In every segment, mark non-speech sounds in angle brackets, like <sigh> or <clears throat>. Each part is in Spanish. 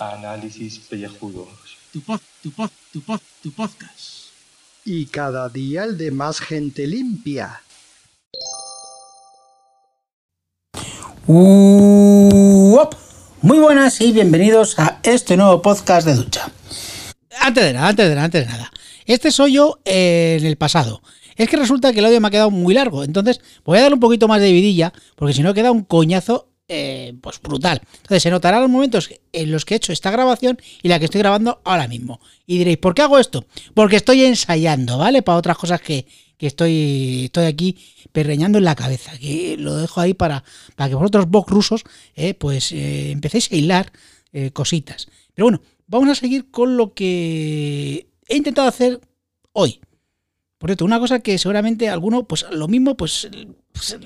Análisis pellejudos. Tu pod, tu pod, tu pod, tu podcast. Y cada día el de más gente limpia. Uop. Muy buenas y bienvenidos a este nuevo podcast de ducha. Antes de nada, antes de nada, antes de nada. Este soy yo en el pasado. Es que resulta que el audio me ha quedado muy largo, entonces voy a dar un poquito más de vidilla, porque si no queda un coñazo eh, pues brutal. Entonces se notarán los momentos en los que he hecho esta grabación y la que estoy grabando ahora mismo. Y diréis, ¿por qué hago esto? Porque estoy ensayando, ¿vale? Para otras cosas que, que estoy, estoy aquí perreñando en la cabeza. Que lo dejo ahí para, para que vosotros, vos rusos, eh, pues eh, empecéis a hilar eh, cositas. Pero bueno, vamos a seguir con lo que he intentado hacer hoy. Por cierto, una cosa que seguramente alguno, pues lo mismo, pues, pues,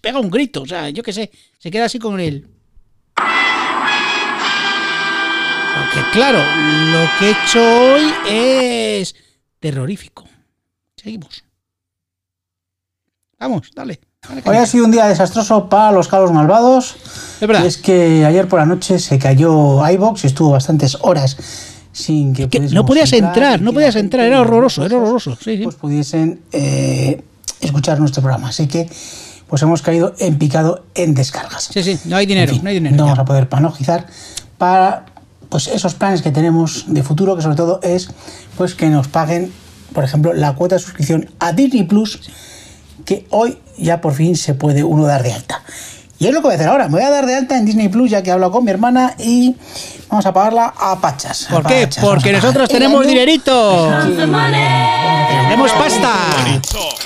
pega un grito, o sea, yo qué sé, se queda así con el... Porque claro, lo que he hecho hoy es terrorífico. Seguimos. Vamos, dale. dale Hoy ha sido un día desastroso para los calos malvados. Es verdad. Y es que ayer por la noche se cayó iBox y estuvo bastantes horas sin que, Que no podías entrar, no podías entrar, era horroroso, era horroroso. Sí, sí. Pues pudiesen eh, escuchar nuestro programa. Así que pues hemos caído en picado en descargas. Sí, sí, no hay dinero, En fin, no hay dinero. no ya. vamos a poder panojizar para pues esos planes que tenemos de futuro, que sobre todo es pues que nos paguen, por ejemplo, la cuota de suscripción a Disney Plus, que hoy ya por fin se puede uno dar de alta. Y es lo que voy a hacer ahora. Me voy a dar de alta en Disney Plus, ya que he hablado con mi hermana y vamos a pagarla a pachas. ¿Por a qué? pachas. Porque nosotros tenemos año dinerito. Tenemos pasta.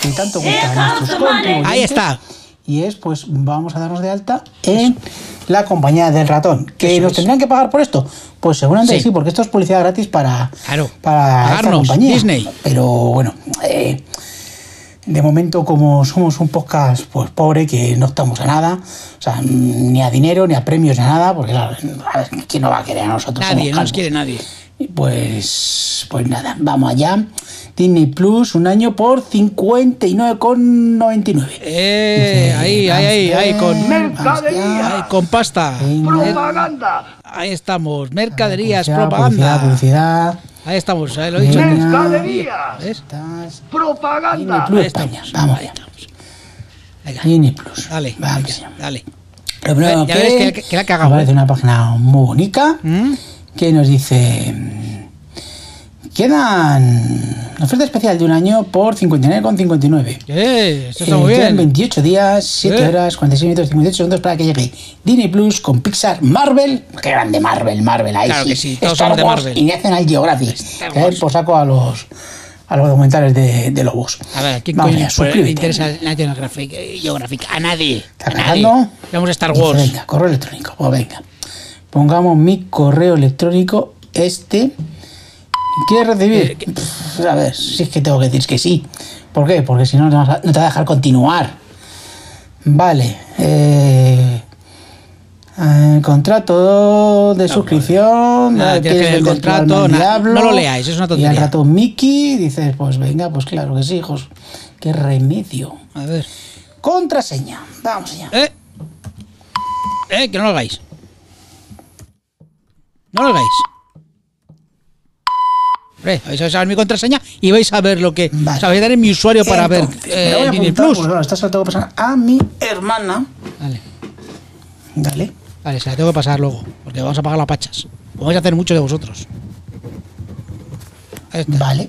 que tanto gusta a nuestros contribuyentes. Ahí está. Y es, pues, vamos a darnos de alta en la compañía del ratón. ¿Que nos tendrán que pagar por esto? Pues seguramente Sí. sí, porque esto es publicidad gratis para, Claro. para esta compañía. Disney. Pero bueno, eh, de momento, como somos un podcast pues pobre, que no estamos a nada, o sea, ni a dinero, ni a premios, ni a nada, porque claro, ¿quién nos va a querer a nosotros? Nadie, no nos quiere nadie. Pues, pues nada, vamos allá. Disney Plus, un año por 59,99. Eh, ahí, ahí, ahí, ahí, con, Mercadería. ahí, con pasta. Propaganda. Ahí estamos, mercaderías, Publicidad, propaganda. Publicidad, Ahí estamos, ahí lo he dicho. Mercadería. ¿Ves? Estás- propaganda. Plus España. Vamos ahí estamos. Venga, Plus. dale, Vamos dale. Lo primero Ya ves que- que la he cagado, aparece ¿eh? una página muy bonita ¿Mm? que nos dice quedan oferta especial de un año por 59,59 Eh, eso está Eh, muy quedan bien. 28 días, 7 Eh. horas, 46 minutos, 58 segundos para que llegue Disney Plus con Pixar, Marvel. Qué grande Marvel, Marvel. Ahí Claro sí. que sí, todos Star somos de Wars Marvel. Y National Geographic. Wars. por saco a los, a los documentales de, de lobos. A ver, ¿a quién Vamos coño pues, le interesa National Geographic? eh, Geographic? A nadie. ¿Está cargando? Vamos a Star Dice, Wars. Venga, correo electrónico. Pues venga. Pongamos mi correo electrónico, este. ¿Quieres recibir? Eh, Pff, a ver, si es que tengo que decir que sí. ¿Por qué? Porque si no, no te va a dejar continuar. Vale. Eh, eh, contrato de suscripción. Nada, que ¿quieres leer el contrato, na- no lo leáis, es una Y tontería. al rato Mickey dices, pues venga, pues claro que sí, hijos. Qué remedio. A ver. Contraseña. Vamos allá. Eh. Eh, que no lo hagáis. No lo hagáis. Vais a saber mi contraseña y vais a ver lo que. Vale. O sea, vais a dar en mi usuario para Entonces, ver me eh, Disney Plus. porque, claro, esta se la tengo que pasar a mi hermana. Vale. Dale. Vale, se la tengo que pasar luego. Porque vamos a pagar las pachas. Vamos a hacer mucho de vosotros. Vale.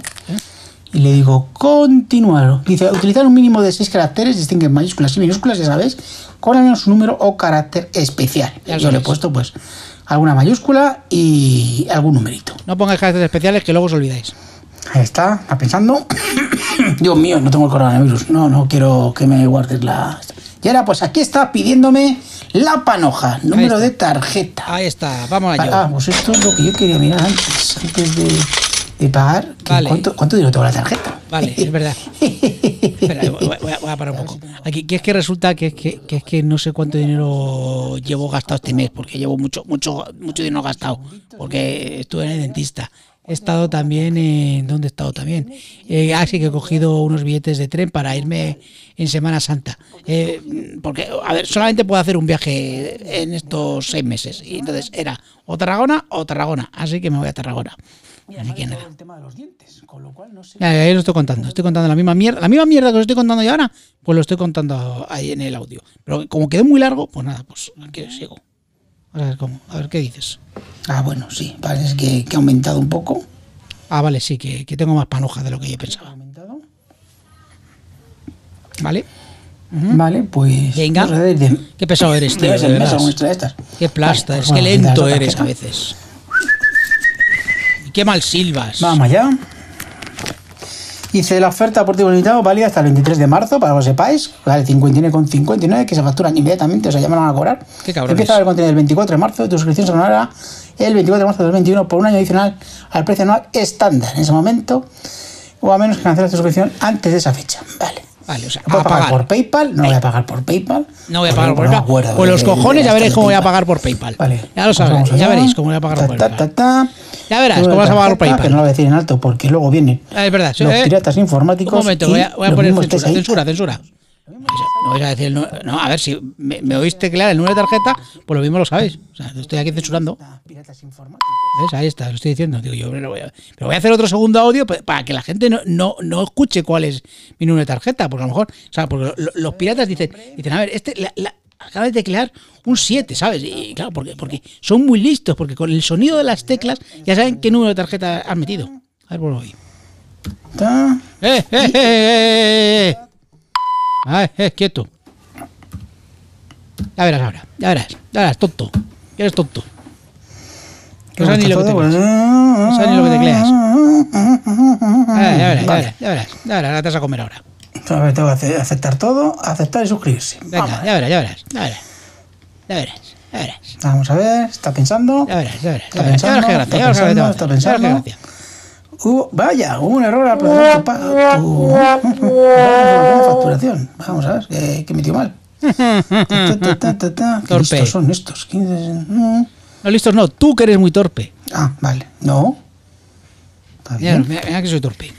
Y le digo, continuar. Dice, utilizar un mínimo de seis caracteres, distinguen mayúsculas y minúsculas, ya sabéis, con al menos un número o carácter especial. Ya Yo le he puesto, pues, alguna mayúscula y algún numerito. No pongáis caracteres especiales que luego os olvidáis. Ahí está, está pensando. <coughs> Dios mío, no tengo el coronavirus. No, no quiero que me guardes la. Y ahora, pues aquí está pidiéndome la panoja, número de tarjeta. Ahí está, vamos Ah, allá. pues esto es lo que yo quería mirar antes, antes de, de pagar. Vale. ¿cuánto, ¿Cuánto dinero tengo en la tarjeta? Vale, es verdad. <laughs> Espera, voy, a, voy a parar un poco. Aquí, que es que resulta que es que, que es que no sé cuánto dinero llevo gastado este mes, porque llevo mucho, mucho, mucho dinero gastado, porque estuve en el dentista. he estado también en. ¿Dónde he estado también? Eh, ah, sí que he cogido unos billetes de tren para irme en Semana Santa. Eh, porque, a ver, solamente puedo hacer un viaje en estos seis meses. Y entonces era o Tarragona o Tarragona. Así que me voy a Tarragona. Nada. el tema de los dientes, con lo cual no sé. Ya, ya, lo estoy contando. Estoy contando la misma mierda. La misma mierda que os estoy contando yo ahora, pues lo estoy contando ahí en el audio. Pero como quedó muy largo, pues nada, pues aquí sigo. A ver cómo. A ver qué dices. Ah, bueno, sí, parece que, que ha aumentado un poco. Ah, vale, sí, que, que tengo más panoja de lo que yo ¿Ha pensaba. aumentado? ¿Vale? Vale, pues. Venga. de- Qué pesado eres, tío. Debe ser de estas. Qué plasta, Vale, es que lento eres a veces. Qué mal silbas. Vamos allá. Hice la oferta por tiempo limitado válida hasta el 23 de marzo, para que lo sepáis. Vale, 59,59, que se facturan inmediatamente, o sea, ya me lo van a cobrar. Qué cabrones. Empieza el contenido el 24 de marzo, tu suscripción se renovará el 24 de marzo del 2021 por un año adicional al precio anual estándar en ese momento, o a menos que canceles tu suscripción antes de esa fecha. Vale. Vale, o sea, ¿Puedo a pagar pagar. por PayPal? No voy a pagar por PayPal. No voy a pagar por no PayPal. acuerdo Pues de- los cojones ya veréis cómo voy a pagar por PayPal. Vale. Ya lo Pues sabréis, vamos ya veréis cómo voy a pagar por PayPal. Ya verás cómo vas a pagar por PayPal. Que no lo voy a decir en alto porque luego vienen Ah, es verdad. los eh. piratas informáticos. Un momento, voy a, voy poner censura, censura, censura. No vais a decir el nu- No, a ver, si me, me oíste claro el número de tarjeta, pues lo mismo lo sabéis. O sea, estoy aquí censurando. Piratas informáticos. ¿Ves? Ahí está, lo estoy diciendo. Digo, yo pero voy a, pero voy a hacer otro segundo audio pa- para que la gente no, no, no escuche cuál es mi número de tarjeta. Porque a lo mejor, o sea, porque lo- los piratas dicen, dicen, a ver, este la, la- acaba de teclear un 7, ¿sabes? Y claro, porque, porque son muy listos, porque con el sonido de las teclas ya saben qué número de tarjeta has metido. A ver, por hoy. Ta. ¡Eh, eh, eh, eh, Ay, eh, quieto. Ya verás ahora, ya verás, ya verás, tonto. Eres tonto. No sabes ni lo que tecleas. No sabes ni lo que tecleas. Ah, ya verás, ya verás, ya verás, ya verás, ahora te vas a comer ahora. Ver, tengo que ace- aceptar todo, aceptar y suscribirse. Venga, Vamos, ya verás, ya verás, ya verás. Ya verás, ya verás, Vamos a ver, está pensando. ya verás, ya verás. Está verás, ya verás pensando, gracia, está pensando, está pensando. Hubo- vaya, hubo un error al pa- tu- tu facturación. Vamos a ver, que, que metió mal. Ta, ta, ta. Qué Torpe. listos son estos. 15, mm. No, listos no, tú que eres muy torpe. Ah, vale. No. Está Mira, bien. mira, mira que soy torpe.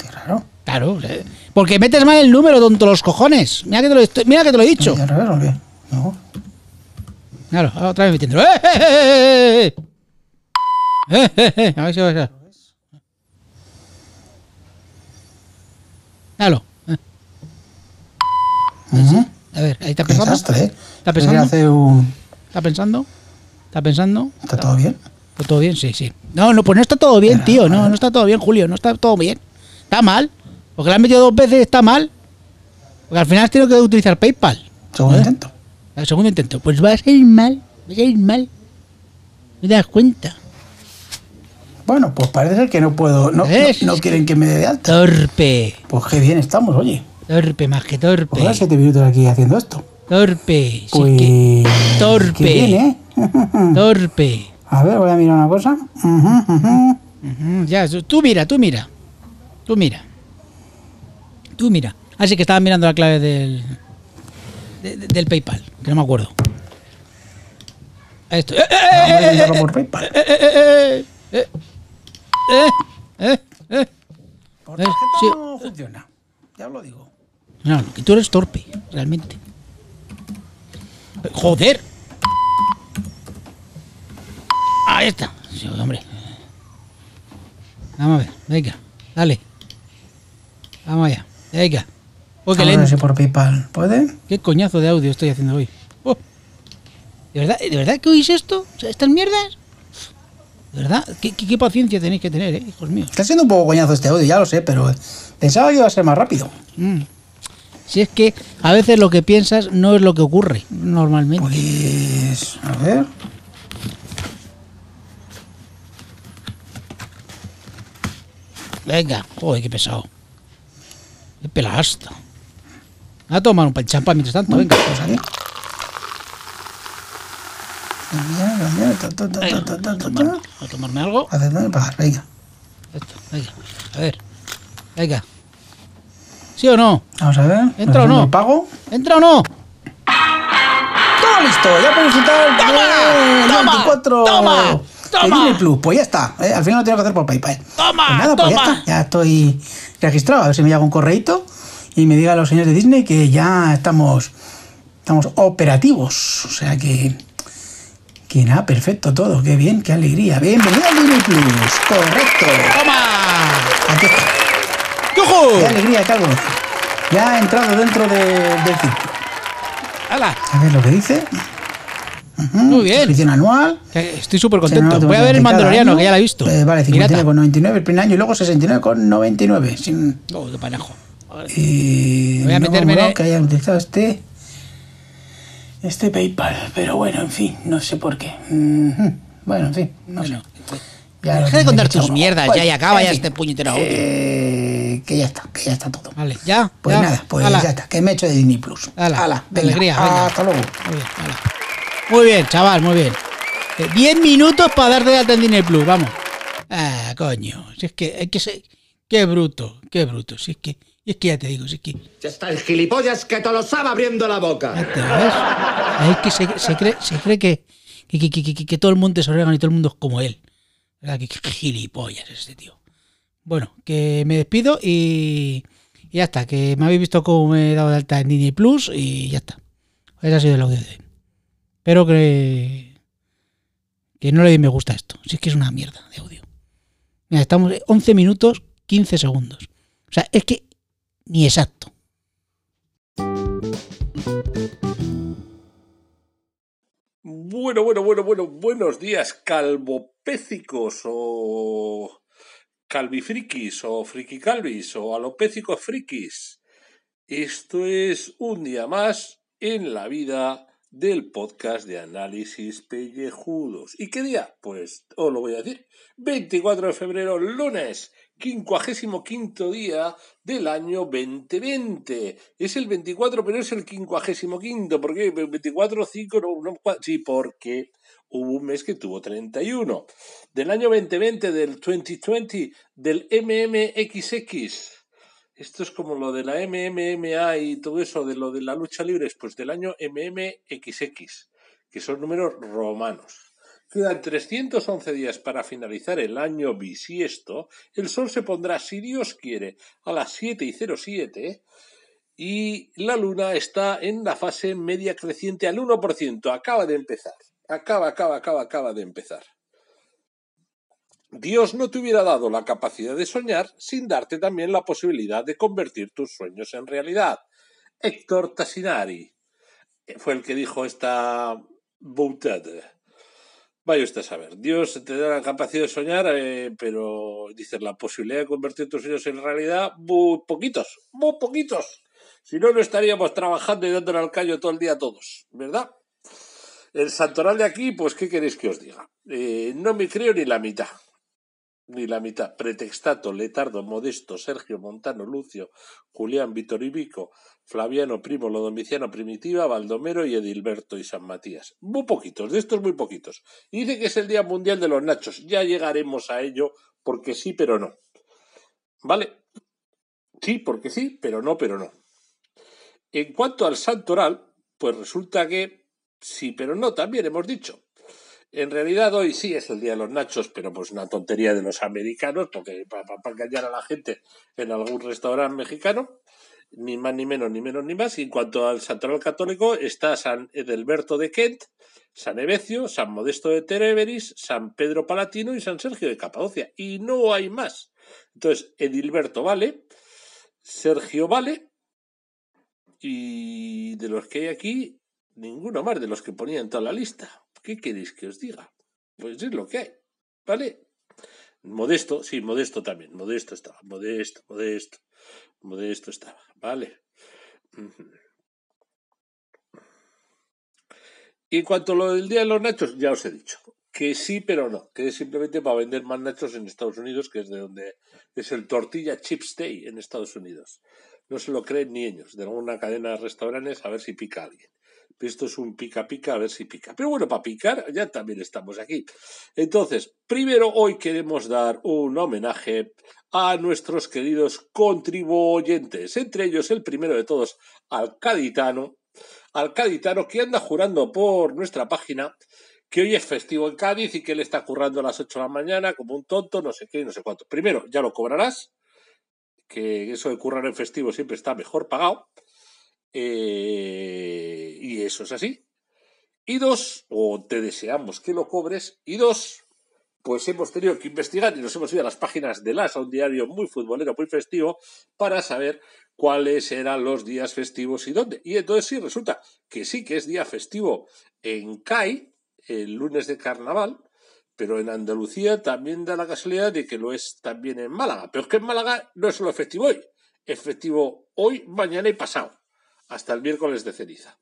Qué raro. Claro, eh, porque metes mal el número, tonto los cojones. Mira que te lo, estoy- mira que te lo he dicho. ¿Y al revés o qué? No. Claro, otra vez metiéndolo. ¡Eh, eh, eh, eh! ¡Eh, eh, eh! A ver si va a ser. Eh. Ujú. A ver, ahí está pensando. desastre, ¿eh? ¿Está pensando? un... ¿Está pensando? ¿Está pensando? ¿Está todo bien? ¿Está todo bien? Sí, sí. No, no, pues no está todo bien, tío. No, no está todo bien, Julio. No está todo bien. Está mal. Porque le han metido dos veces, está mal. Porque al final has tenido que utilizar PayPal. Segundo ¿Eh? intento. Segundo intento. Pues va a ser mal. Va a ser mal. ¿No te das cuenta? Bueno, pues parece ser que no puedo... No, no, ¿Ves? no quieren que me dé de alta. Torpe. Pues qué bien estamos, oye. Torpe, más que Pues torpe. ahora siete minutos aquí haciendo esto. Torpe. Sí Pues... que- torpe. Qué bien, ¿eh? <laughs> Torpe. A ver, voy a mirar una cosa. Ujú. Ujú, Ya, tú mira, tú mira. Tú mira. Tú mira. Así que estaba mirando la clave del. de- de- del PayPal, que no me acuerdo. Esto. ¡Eh, eh, Vamos a eh, eh, intentarlo eh, por PayPal. eh, eh, eh, eh, eh, eh, eh. Por Eh, tarjeta sí. no funciona. Ya lo digo. No, que tú eres torpe, realmente. ¡Joder! Ahí está. Sí, hombre. Vamos a ver, venga, dale. Vamos allá, venga. Ver lento. si por PayPal puede. Qué coñazo de audio estoy haciendo hoy. Oh. ¿De verdad, ¿De verdad que oís esto? ¿Estas mierdas? ¿De verdad? ¿Qué, qué, qué paciencia tenéis que tener, eh, hijos míos? Está siendo un poco coñazo este audio, ya lo sé, pero pensaba que iba a ser más rápido. Mm. Si es que a veces lo que piensas no es lo que ocurre normalmente. Pues. A ver. Venga, joder, qué pesado. Qué pelasta. A tomar un pan mientras tanto, venga. Pues aquí. Cambiar, cambiar, ta, ta, ta, Venga, ta, ta, ta, ta. tomarme, voy a tomarme algo. Y pagar, venga. Venga. A ver. Venga. ¿Sí o no? Vamos a ver. ¿Entra o no? ¿El pago? ¿Entra o no? ¡Todo listo! ¡Ya podemos disfrutar ¡Toma! ¡Toma! 24! ¡Toma! ¡Toma! Plus. Pues ya está. ¿eh? Al final lo tengo que hacer por PayPal. ¡Toma! Pues pues ¡Toma! Ya estoy registrado. A ver si me llega un correíto y me diga a los señores de Disney que ya estamos, estamos operativos. O sea que. Que nada, perfecto todo. Qué bien, qué alegría. Bienvenido a Disney Plus. Correcto. ¡Toma! Aquí está. Qué ¡Yujú! alegría, qué algo. Ya ha entrado dentro de- del círculo. ¡Hala! A ver lo que dice. Muy bien. Suscripción anual. Estoy súper contento. Voy a ver el Mandaloriano, que ya la he visto. Eh, vale, Pirata. 59,99 el primer año y luego 69,99. Sin... Oh, qué panejo. Y Voy a no meterme en que hayan utilizado este este PayPal, pero bueno, en fin, no sé por qué. Bueno, en fin, no Bueno, sé. Ya deja de contar tus mierdas Bueno, ya y acaba en ya este puñetero audio. Eh, que ya está, que ya está todo. Vale, ya. Pues ya. nada, pues ya está, que me he hecho de Disney Plus. Hala, Hala, venga, alegría, venga. Hasta luego. Muy bien. Muy bien, chaval, muy bien. Eh, 10 minutos para darte de alta en Disney Plus, vamos. Ah, coño. Si es que hay que ser. Qué bruto, qué bruto. Si es que. Y es que ya te digo, si es que. Ya está el gilipollas que te lo sabe abriendo la boca. Es que se, se cree, se cree que, que, que, que- todo el mundo es orégano y todo el mundo es como él. ¿Verdad? Que, gilipollas es este tío. Bueno, que me despido y, y ya está. Que me habéis visto cómo me he dado de alta en Disney Plus y ya está. Ese ha sido el audio de hoy. Espero que, que no le me gusta a esto. Si es que es una mierda de audio. Mira, estamos 11 minutos 15 segundos. O sea, es que ni exacto. Bueno, bueno, bueno, bueno, buenos días, calvopécicos o calvifrikis o frikicalvis o alopécicos frikis. Esto es un día más en la vida del podcast de análisis pellejudos. ¿Y qué día? Pues os lo voy a decir. 24 de febrero, lunes, quincuagésimo quinto día del año 2020. Es el 24, pero es el quincuagésimo quinto. ¿Por qué? 24, 5, no, no, sí, porque hubo un mes que tuvo 31. Del año 2020, del 2020, del MMXX. Esto es como lo de la MMMA y todo eso, de lo de la lucha libre, pues del año MMXX, que son números romanos. Quedan 311 días para finalizar el año bisiesto. El sol se pondrá, si Dios quiere, a las 7 y 07 y la luna está en la fase media creciente al 1%. Acaba de empezar. Acaba, acaba, acaba, acaba de empezar. Dios no te hubiera dado la capacidad de soñar sin darte también la posibilidad de convertir tus sueños en realidad. Héctor Tassinari fue el que dijo esta boutada. Vaya usted a saber, Dios te da la capacidad de soñar, eh, pero dices la posibilidad de convertir tus sueños en realidad, muy poquitos, muy poquitos. Si no, no estaríamos trabajando y dándole al callo todo el día a todos, ¿verdad? El santoral de aquí, pues, ¿qué queréis que os diga? Eh, no me creo ni la mitad. Ni la mitad. Pretextato, Letardo, Modesto, Sergio, Montano, Lucio, Julián, Vitoribico, Flaviano, Primo, Lodomiciano, Primitiva, Baldomero y Edilberto y San Matías. Muy poquitos, de estos muy poquitos. Y dice que es el Día Mundial de los Nachos. Ya llegaremos a ello, porque sí, pero no. ¿Vale? Sí, porque sí, pero no, pero no. En cuanto al santoral, pues resulta que sí, pero no, también hemos dicho. En realidad hoy sí es el Día de los Nachos, pero pues una tontería de los americanos, porque para engañar a la gente en algún restaurante mexicano, ni más ni menos, ni menos ni más. Y en cuanto al santoral católico, está San Edelberto de Kent, San Evecio, San Modesto de Tereberis, San Pedro Palatino y San Sergio de Capadocia. Y no hay más. Entonces, Edilberto vale, Sergio vale, y de los que hay aquí, ninguno más de los que ponía en toda la lista. ¿Qué queréis que os diga? Pues es lo que hay, ¿vale? Modesto, sí, modesto también, modesto estaba, modesto, modesto, modesto estaba, ¿vale? Y en cuanto a lo del Día de los Nachos, ya os he dicho que sí, pero no, que es simplemente para vender más nachos en Estados Unidos, que es de donde es el Tortilla Chips Day en Estados Unidos. No se lo creen ni ellos, de alguna cadena de restaurantes, a ver si pica alguien. Esto es un pica pica, a ver si pica. Pero bueno, para picar ya también estamos aquí. Entonces, primero hoy queremos dar un homenaje a nuestros queridos contribuyentes, entre ellos el primero de todos, al Caditano, al Caditano que anda jurando por nuestra página que hoy es festivo en Cádiz y que él está currando a las 8 de la mañana como un tonto, no sé qué, no sé cuánto. Primero, ya lo cobrarás, que eso de currar en festivo siempre está mejor pagado. Eh, y eso es así. Y dos, o te deseamos que lo cobres. Y dos, pues hemos tenido que investigar y nos hemos ido a las páginas de LAS, a un diario muy futbolero, muy festivo, para saber cuáles eran los días festivos y dónde. Y entonces sí, resulta que sí que es día festivo en CAI, el lunes de carnaval, pero en Andalucía también da la casualidad de que lo es también en Málaga. Pero es que en Málaga no es solo festivo hoy, es festivo hoy, mañana y pasado, hasta el miércoles de ceniza.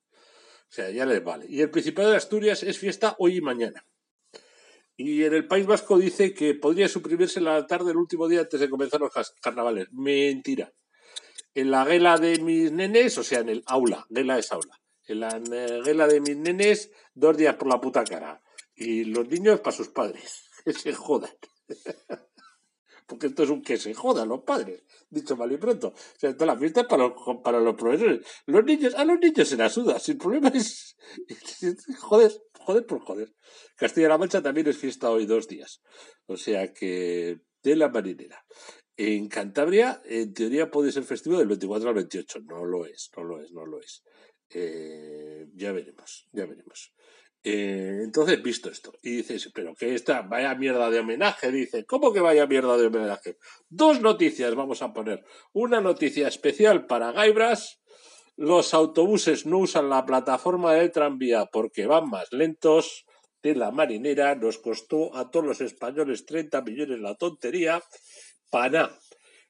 O sea, ya les vale. Y el Principado de Asturias es fiesta hoy y mañana. Y en el País Vasco dice que podría suprimirse la tarde del último día antes de comenzar los carnavales. Mentira. En la guela de mis nenes, o sea, en el aula, guela es aula. En la guela de mis nenes, dos días por la puta cara. Y los niños para sus padres. <laughs> Que se jodan. <laughs> Porque esto es un que se jodan los padres, dicho mal y pronto. O sea, toda la fiesta es para los, para los profesores. Los niños, a los niños se la suda. Si el problema es. <laughs> Joder, joder por joder. Castilla-La Mancha también es fiesta hoy dos días. O sea que. De la marinera. En Cantabria, en teoría, puede ser festivo del 24 al 28. No lo es, no lo es, no lo es. Eh, ya veremos, ya veremos. Eh, entonces, visto esto, y dices, pero que esta vaya mierda de homenaje, dice, ¿cómo que vaya mierda de homenaje? Dos noticias vamos a poner. Una noticia especial para Gaibras. Los autobuses no usan la plataforma de tranvía porque van más lentos. De la marinera nos costó a todos los españoles 30 millones la tontería. Para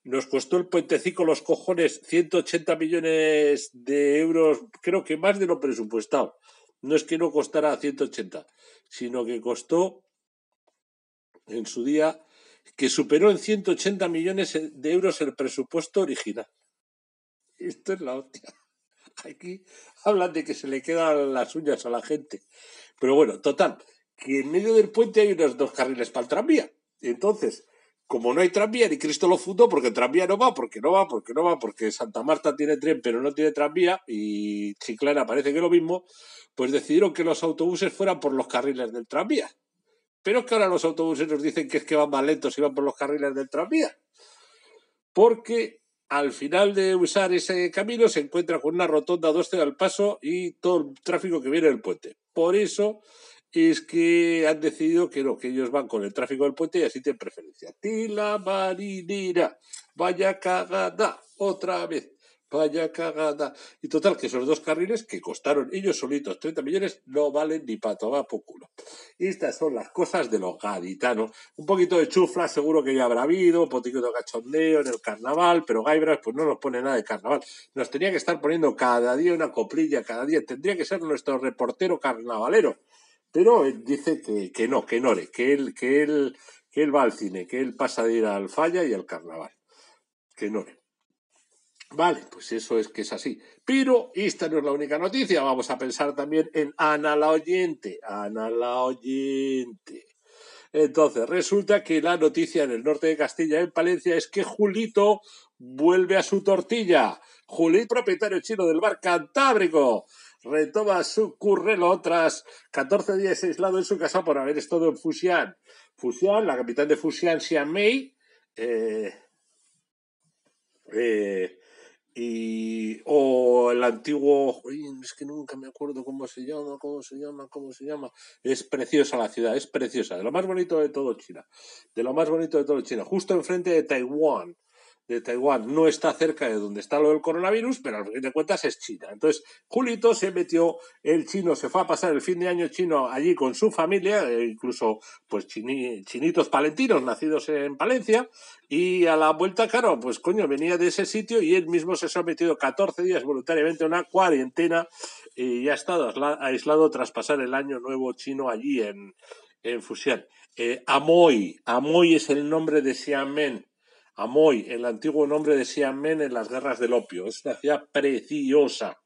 nos costó el puentecico los cojones 180 millones de euros, creo que más de lo presupuestado no es que no costara 180, sino que costó en su día que superó en 180 millones de euros el presupuesto original. Esto es la hostia. <laughs> Aquí hablan de que se le quedan las uñas a la gente. Pero bueno, total, que en medio del puente hay unos dos carriles para el tranvía. Entonces, como no hay tranvía, ni Cristo lo fundó, porque el tranvía no va, porque no va, porque no va, porque Santa Marta tiene tren, pero no tiene tranvía, y Chiclana parece que lo mismo, pues decidieron que los autobuses fueran por los carriles del tranvía. Pero es que ahora los autobuses nos dicen que es que van más lentos y van por los carriles del tranvía. Porque al final de usar ese camino se encuentra con una rotonda dos al paso y todo el tráfico que viene del puente. Por eso es que han decidido que no, que ellos van con el tráfico del puente y así tienen preferencia. Tila marinera, vaya cagada, otra vez. Vaya cagada. Y total, que esos dos carriles que costaron ellos solitos 30 millones no valen ni para tomar por culo. Estas son las cosas de los gaditanos. Un poquito de chufla seguro que ya habrá habido, un poquito de cachondeo en el carnaval, pero Gaibras pues no nos pone nada de carnaval. Nos tenía que estar poniendo cada día una coplilla, cada día. Tendría que ser nuestro reportero carnavalero. Pero él dice que, que no, que no, que él, que él, que él va al cine, que él pasa de ir al falla y al carnaval. Que no. Vale, pues eso es que es así. Pero esta no es la única noticia. Vamos a pensar también en Ana la oyente. Ana la oyente. Entonces, resulta que la noticia en el norte de Castilla, en Palencia, es que Julito vuelve a su tortilla. Julito, propietario chino del bar Cantábrico, retoma su currelo tras 14 días aislado en su casa por haber estado en Fuxian. Fuxian, la capital de Fuxian, Xiamen, eh, eh, y o el antiguo es que nunca me acuerdo cómo se llama cómo se llama cómo se llama. Es preciosa la ciudad es preciosa de lo más bonito de todo China de lo más bonito de todo China justo enfrente de Taiwán de Taiwán no está cerca de donde está lo del coronavirus, pero al fin de cuentas es China. Entonces, Julito se metió, el chino se fue a pasar el fin de año chino allí con su familia, e incluso pues chinitos palentinos nacidos en Palencia, y a la vuelta, claro, pues coño, venía de ese sitio y él mismo se ha sometido 14 días voluntariamente a una cuarentena y ya ha estado aislado tras pasar el año nuevo chino allí en, en Fusión. Eh, Amoy, Amoy es el nombre de Xiamen Amoy, el antiguo nombre de Xiamen en las guerras del opio. Es una ciudad preciosa,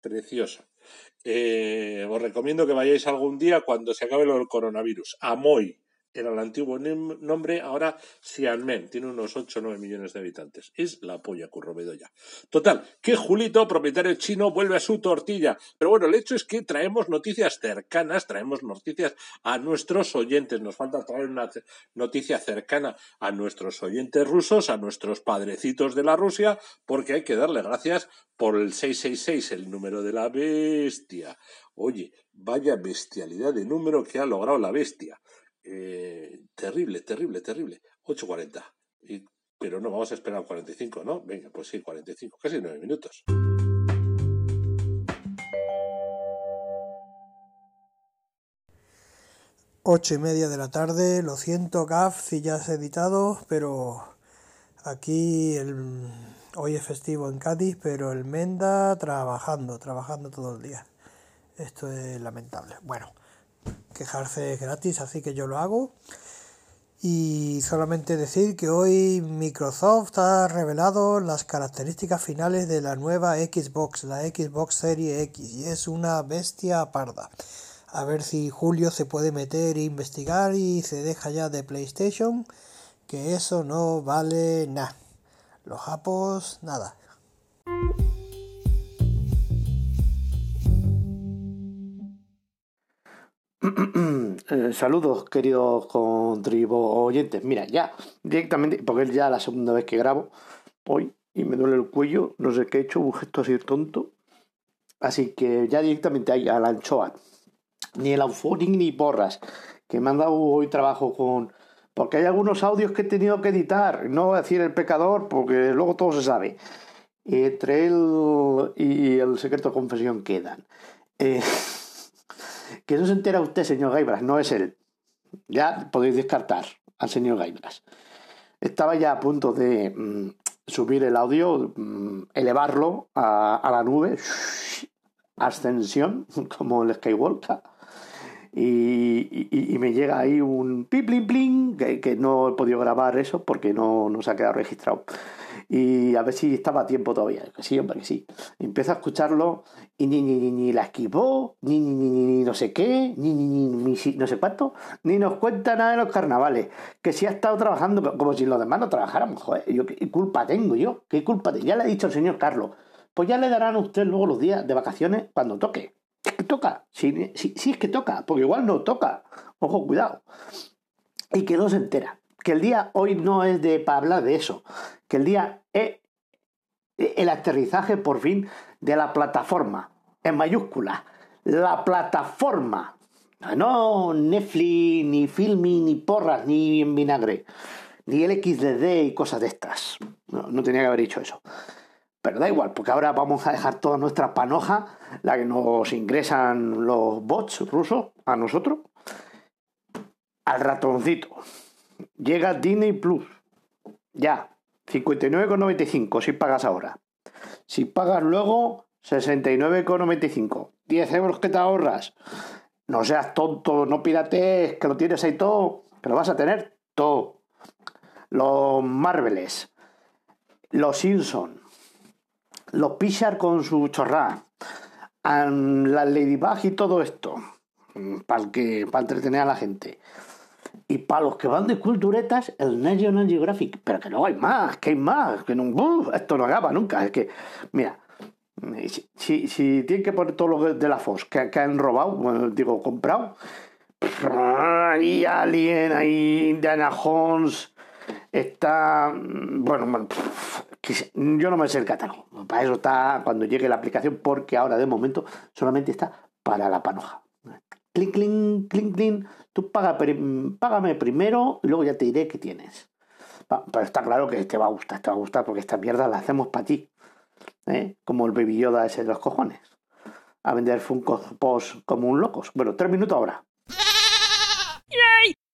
preciosa. Eh, os recomiendo que vayáis algún día cuando se acabe lo del coronavirus. Amoy, era el antiguo nombre, ahora Xiamen, tiene unos 8 o 9 millones de habitantes. Es la polla Currobedoya. Total, que Julito, propietario chino, vuelve a su tortilla. Pero bueno, el hecho es que traemos noticias cercanas, traemos noticias a nuestros oyentes. Nos falta traer una noticia cercana a nuestros oyentes rusos, a nuestros padrecitos de la Rusia, porque hay que darle gracias por el 666, el número de la bestia. Oye, vaya bestialidad de número que ha logrado la bestia. Eh, terrible, terrible, terrible. 8.40. Y, pero no, vamos a esperar 45, ¿no? Venga, pues sí, 45, casi 9 minutos. Ocho y media de la tarde, lo siento, Gaf, si ya has editado, pero aquí hoy es festivo en Cádiz, pero el Menda trabajando, trabajando todo el día. Esto es lamentable. Bueno, quejarse es gratis, así que yo lo hago. Y solamente decir que hoy Microsoft ha revelado las características finales de la nueva Xbox, la Xbox Serie X, y es una bestia parda. A ver si Julio se puede meter e investigar y se deja ya de PlayStation, que eso no vale nada. Los japos, nada. <clears throat> Eh, saludos, queridos contribuyentes. Mira, ya directamente, porque es ya la segunda vez que grabo hoy y me duele el cuello, no sé qué he hecho, un gesto así tonto. Así que ya directamente ahí a la anchoa. Ni el Auphonic ni porras, que me han dado hoy trabajo con. Porque hay algunos audios que he tenido que editar, no decir el pecador, porque luego todo se sabe. Entre él y el secreto de confesión quedan. Eh, <laughs> que no se entera usted, señor Gaibras, no es él. Ya podéis descartar al señor Gaibras. Estaba ya a punto de mm, subir el audio, mm, elevarlo a, a la nube, ascensión, <laughs> como el Skywalker. Y, me llega ahí un plim plim que, que no he podido grabar eso porque no, no se ha quedado registrado. Y a ver si estaba a tiempo todavía. Que sí, hombre, que sí. Empiezo a escucharlo y ni, ni, ni, ni la esquivó, ni, ni, ni, ni, ni no sé qué, ni, ni, ni, no sé cuánto, ni nos cuenta nada de los carnavales. Que si ha estado trabajando, como si los demás no trabajáramos, joder. Yo, ¿Qué culpa tengo yo? ¿Qué culpa tengo? Ya le he dicho al señor Carlos. Pues ya le darán a usted luego los días de vacaciones cuando toque. Toca. Sí, sí, sí es que toca, porque igual no toca. Ojo, cuidado. Y que no se entera. Que el día hoy no es de para hablar de eso. Que el día es el aterrizaje por fin de la plataforma. En mayúscula. La plataforma. No Netflix, ni Filmi, ni porras, ni en vinagre. Ni el XDD y cosas de estas. No, no tenía que haber dicho eso. Pero da igual, porque ahora vamos a dejar toda nuestra panoja, la que nos ingresan los bots rusos a nosotros, al ratoncito. Llega Disney Plus. Ya. 59,95 si pagas ahora. Si pagas luego, 69,95. 10 euros que te ahorras. No seas tonto, no piratees, que lo tienes ahí todo, que lo vas a tener todo. Los Marveles, los Simpson, los Pixar con su chorrá, an- la Ladybug y todo esto, para que para entretener a la gente. Y para los que van de culturetas, el National Geographic. Pero que no hay más, que hay más. Que no, ¡Uf! esto no acaba nunca. Es que, mira, si, si, si tienen que poner todo lo de la FOS que, han robado, digo, comprado, y Alien, ahí Indiana Jones, está. Bueno, bueno, se- yo no me sé el catálogo. Para eso está cuando llegue la aplicación, porque ahora de momento solamente está para la panoja. Clink, clink, clink, clink. Tú paga, págame primero y luego ya te diré qué tienes. Pero está claro que te va a gustar, te va a gustar porque esta mierda la hacemos para ti. ¿eh? Como el Baby Yoda ese de los cojones. A vender Funko Pops como un locos. Bueno, tres minutos ahora.